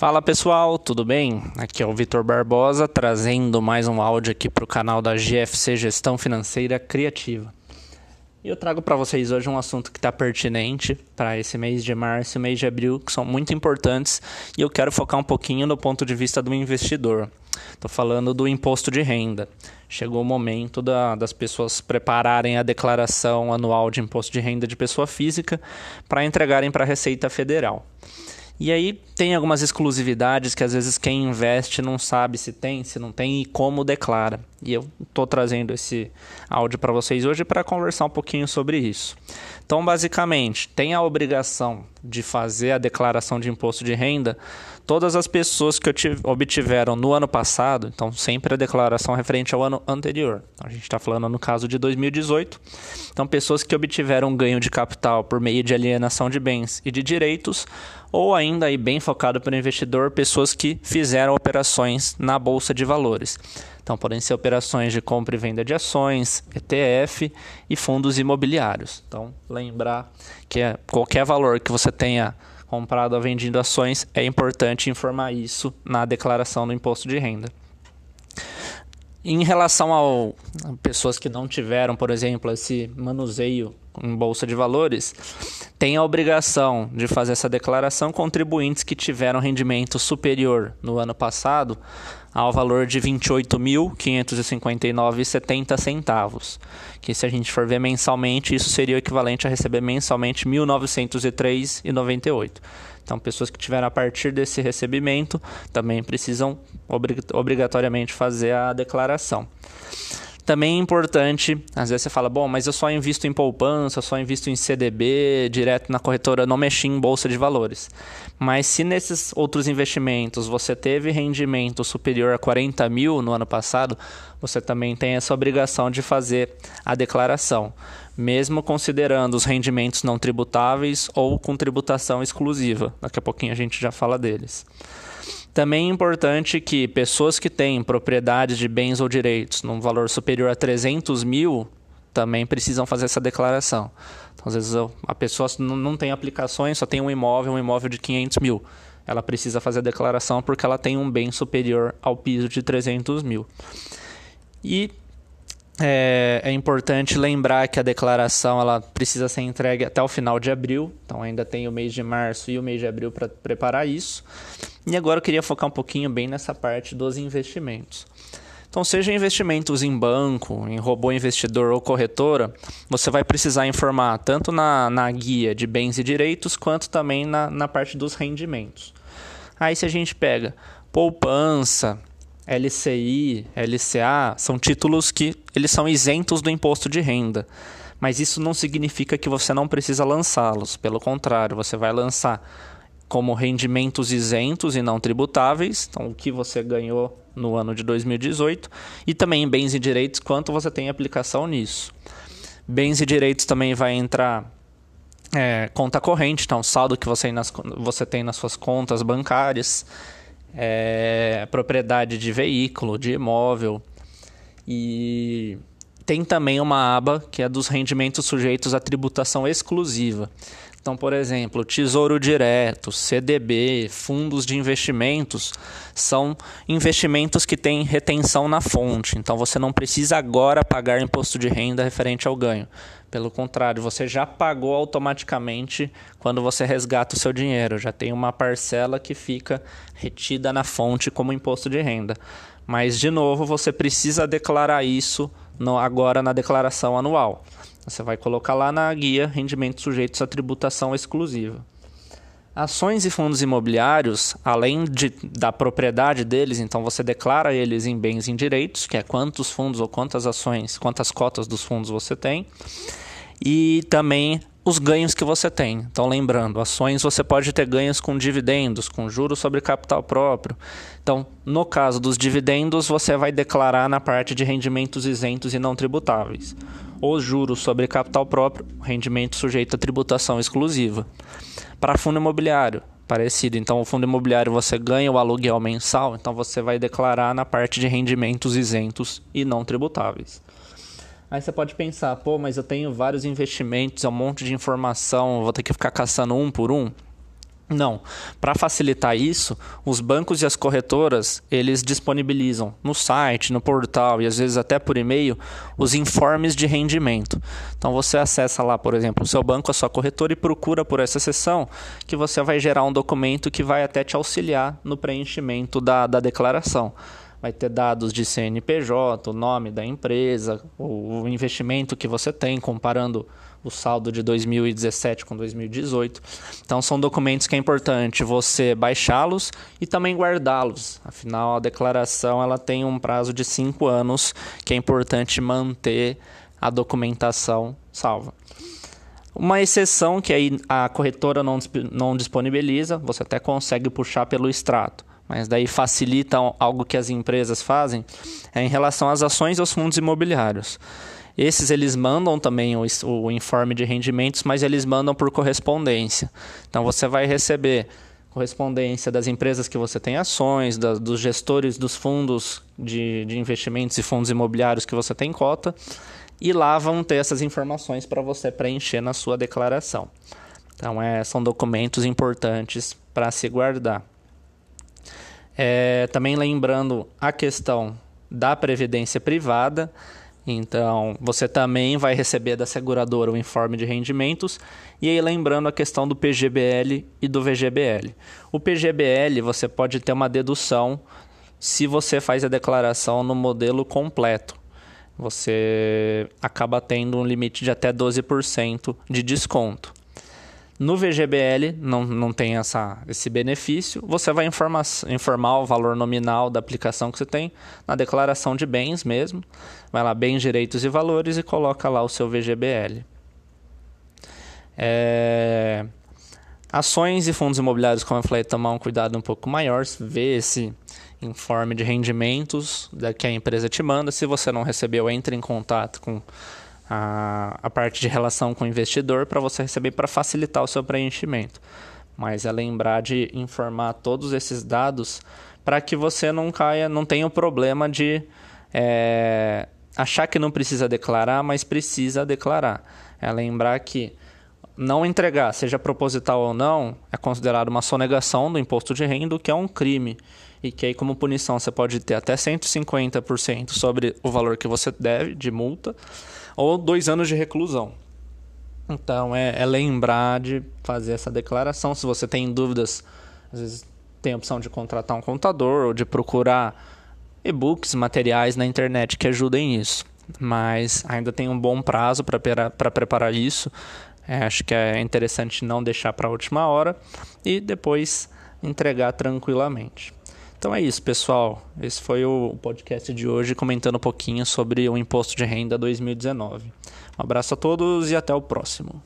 Fala pessoal, tudo bem? Aqui é o Vitor Barbosa trazendo mais um áudio aqui para o canal da GFC Gestão Financeira Criativa. E eu trago para vocês hoje um assunto que está pertinente para esse mês de março e mês de abril, que são muito importantes, e eu quero focar um pouquinho no ponto de vista do investidor. Estou falando do imposto de renda. Chegou o momento da, das pessoas prepararem a declaração anual de imposto de renda de pessoa física para entregarem para a Receita Federal. E aí tem algumas exclusividades que às vezes quem investe não sabe se tem, se não tem e como declara. E eu estou trazendo esse áudio para vocês hoje para conversar um pouquinho sobre isso. Então, basicamente, tem a obrigação de fazer a declaração de imposto de renda todas as pessoas que obtiveram no ano passado, então sempre a declaração referente ao ano anterior. Então, a gente está falando no caso de 2018. Então, pessoas que obtiveram ganho de capital por meio de alienação de bens e de direitos, ou ainda aí bem focado para o investidor, pessoas que fizeram operações na bolsa de valores. Então, podem ser operações de compra e venda de ações, ETF e fundos imobiliários. Então, lembrar que é qualquer valor que você tenha comprado ou vendido ações, é importante informar isso na declaração do imposto de renda. Em relação a pessoas que não tiveram, por exemplo, esse manuseio em bolsa de valores, tem a obrigação de fazer essa declaração contribuintes que tiveram rendimento superior no ano passado ao valor de R$ 28.559,70 centavos, que se a gente for ver mensalmente, isso seria o equivalente a receber mensalmente R$ 1.903,98. Então, pessoas que tiveram a partir desse recebimento também precisam obrigatoriamente fazer a declaração. Também é importante, às vezes você fala, bom, mas eu só invisto em poupança, só invisto em CDB, direto na corretora, não mexi em bolsa de valores. Mas se nesses outros investimentos você teve rendimento superior a 40 mil no ano passado, você também tem essa obrigação de fazer a declaração, mesmo considerando os rendimentos não tributáveis ou com tributação exclusiva. Daqui a pouquinho a gente já fala deles. Também é importante que pessoas que têm propriedades de bens ou direitos num valor superior a 300 mil também precisam fazer essa declaração. Então, às vezes a pessoa não tem aplicações, só tem um imóvel, um imóvel de 500 mil. Ela precisa fazer a declaração porque ela tem um bem superior ao piso de 300 mil. E é, é, importante lembrar que a declaração ela precisa ser entregue até o final de abril, então ainda tem o mês de março e o mês de abril para preparar isso. E agora eu queria focar um pouquinho bem nessa parte dos investimentos. Então, seja investimentos em banco, em robô investidor ou corretora, você vai precisar informar tanto na, na guia de bens e direitos, quanto também na, na parte dos rendimentos. Aí, se a gente pega poupança, LCI, LCA, são títulos que eles são isentos do imposto de renda. Mas isso não significa que você não precisa lançá-los. Pelo contrário, você vai lançar como rendimentos isentos e não tributáveis, então o que você ganhou no ano de 2018, e também bens e direitos, quanto você tem aplicação nisso. Bens e direitos também vai entrar é, conta corrente, então saldo que você, nas, você tem nas suas contas bancárias é, propriedade de veículo, de imóvel. E tem também uma aba que é dos rendimentos sujeitos à tributação exclusiva. Então, por exemplo, Tesouro Direto, CDB, fundos de investimentos são investimentos que têm retenção na fonte. Então, você não precisa agora pagar imposto de renda referente ao ganho. Pelo contrário, você já pagou automaticamente quando você resgata o seu dinheiro. Já tem uma parcela que fica retida na fonte como imposto de renda. Mas, de novo, você precisa declarar isso no, agora na declaração anual. Você vai colocar lá na guia rendimentos sujeitos à tributação exclusiva. Ações e fundos imobiliários, além de, da propriedade deles, então você declara eles em bens em direitos, que é quantos fundos ou quantas ações, quantas cotas dos fundos você tem, e também os ganhos que você tem. Então, lembrando, ações você pode ter ganhos com dividendos, com juros sobre capital próprio. Então, no caso dos dividendos, você vai declarar na parte de rendimentos isentos e não tributáveis. Os juros sobre capital próprio, rendimento sujeito a tributação exclusiva. Para fundo imobiliário, parecido. Então, o fundo imobiliário você ganha o aluguel mensal, então você vai declarar na parte de rendimentos isentos e não tributáveis. Aí você pode pensar, pô, mas eu tenho vários investimentos, é um monte de informação, vou ter que ficar caçando um por um. Não. Para facilitar isso, os bancos e as corretoras, eles disponibilizam no site, no portal e às vezes até por e-mail os informes de rendimento. Então você acessa lá, por exemplo, o seu banco, a sua corretora e procura por essa seção que você vai gerar um documento que vai até te auxiliar no preenchimento da, da declaração vai ter dados de CNPJ, o nome da empresa, o investimento que você tem, comparando o saldo de 2017 com 2018. Então são documentos que é importante você baixá-los e também guardá-los. Afinal, a declaração ela tem um prazo de cinco anos que é importante manter a documentação salva. Uma exceção que aí a corretora não, não disponibiliza, você até consegue puxar pelo extrato mas daí facilita algo que as empresas fazem, é em relação às ações e aos fundos imobiliários. Esses eles mandam também o, o informe de rendimentos, mas eles mandam por correspondência. Então você vai receber correspondência das empresas que você tem ações, da, dos gestores dos fundos de, de investimentos e fundos imobiliários que você tem cota, e lá vão ter essas informações para você preencher na sua declaração. Então, é, são documentos importantes para se guardar. É, também lembrando a questão da previdência privada. Então, você também vai receber da seguradora o informe de rendimentos. E aí, lembrando a questão do PGBL e do VGBL. O PGBL, você pode ter uma dedução se você faz a declaração no modelo completo. Você acaba tendo um limite de até 12% de desconto. No VGBL não, não tem essa, esse benefício. Você vai informar, informar o valor nominal da aplicação que você tem na declaração de bens mesmo. Vai lá, bens, direitos e valores e coloca lá o seu VGBL. É... Ações e fundos imobiliários, como eu falei, tomar um cuidado um pouco maior, ver esse informe de rendimentos que a empresa te manda. Se você não recebeu, entre em contato com a, a parte de relação com o investidor para você receber para facilitar o seu preenchimento. Mas é lembrar de informar todos esses dados para que você não caia, não tenha o problema de é, achar que não precisa declarar, mas precisa declarar. É lembrar que não entregar, seja proposital ou não, é considerado uma sonegação do imposto de renda, o que é um crime. E que aí, como punição, você pode ter até 150% sobre o valor que você deve de multa ou dois anos de reclusão. Então é, é, lembrar de fazer essa declaração. Se você tem dúvidas, às vezes tem a opção de contratar um contador ou de procurar e-books, materiais na internet que ajudem nisso. Mas ainda tem um bom prazo para preparar isso. É, acho que é interessante não deixar para a última hora e depois entregar tranquilamente. Então é isso, pessoal. Esse foi o podcast de hoje comentando um pouquinho sobre o imposto de renda 2019. Um abraço a todos e até o próximo.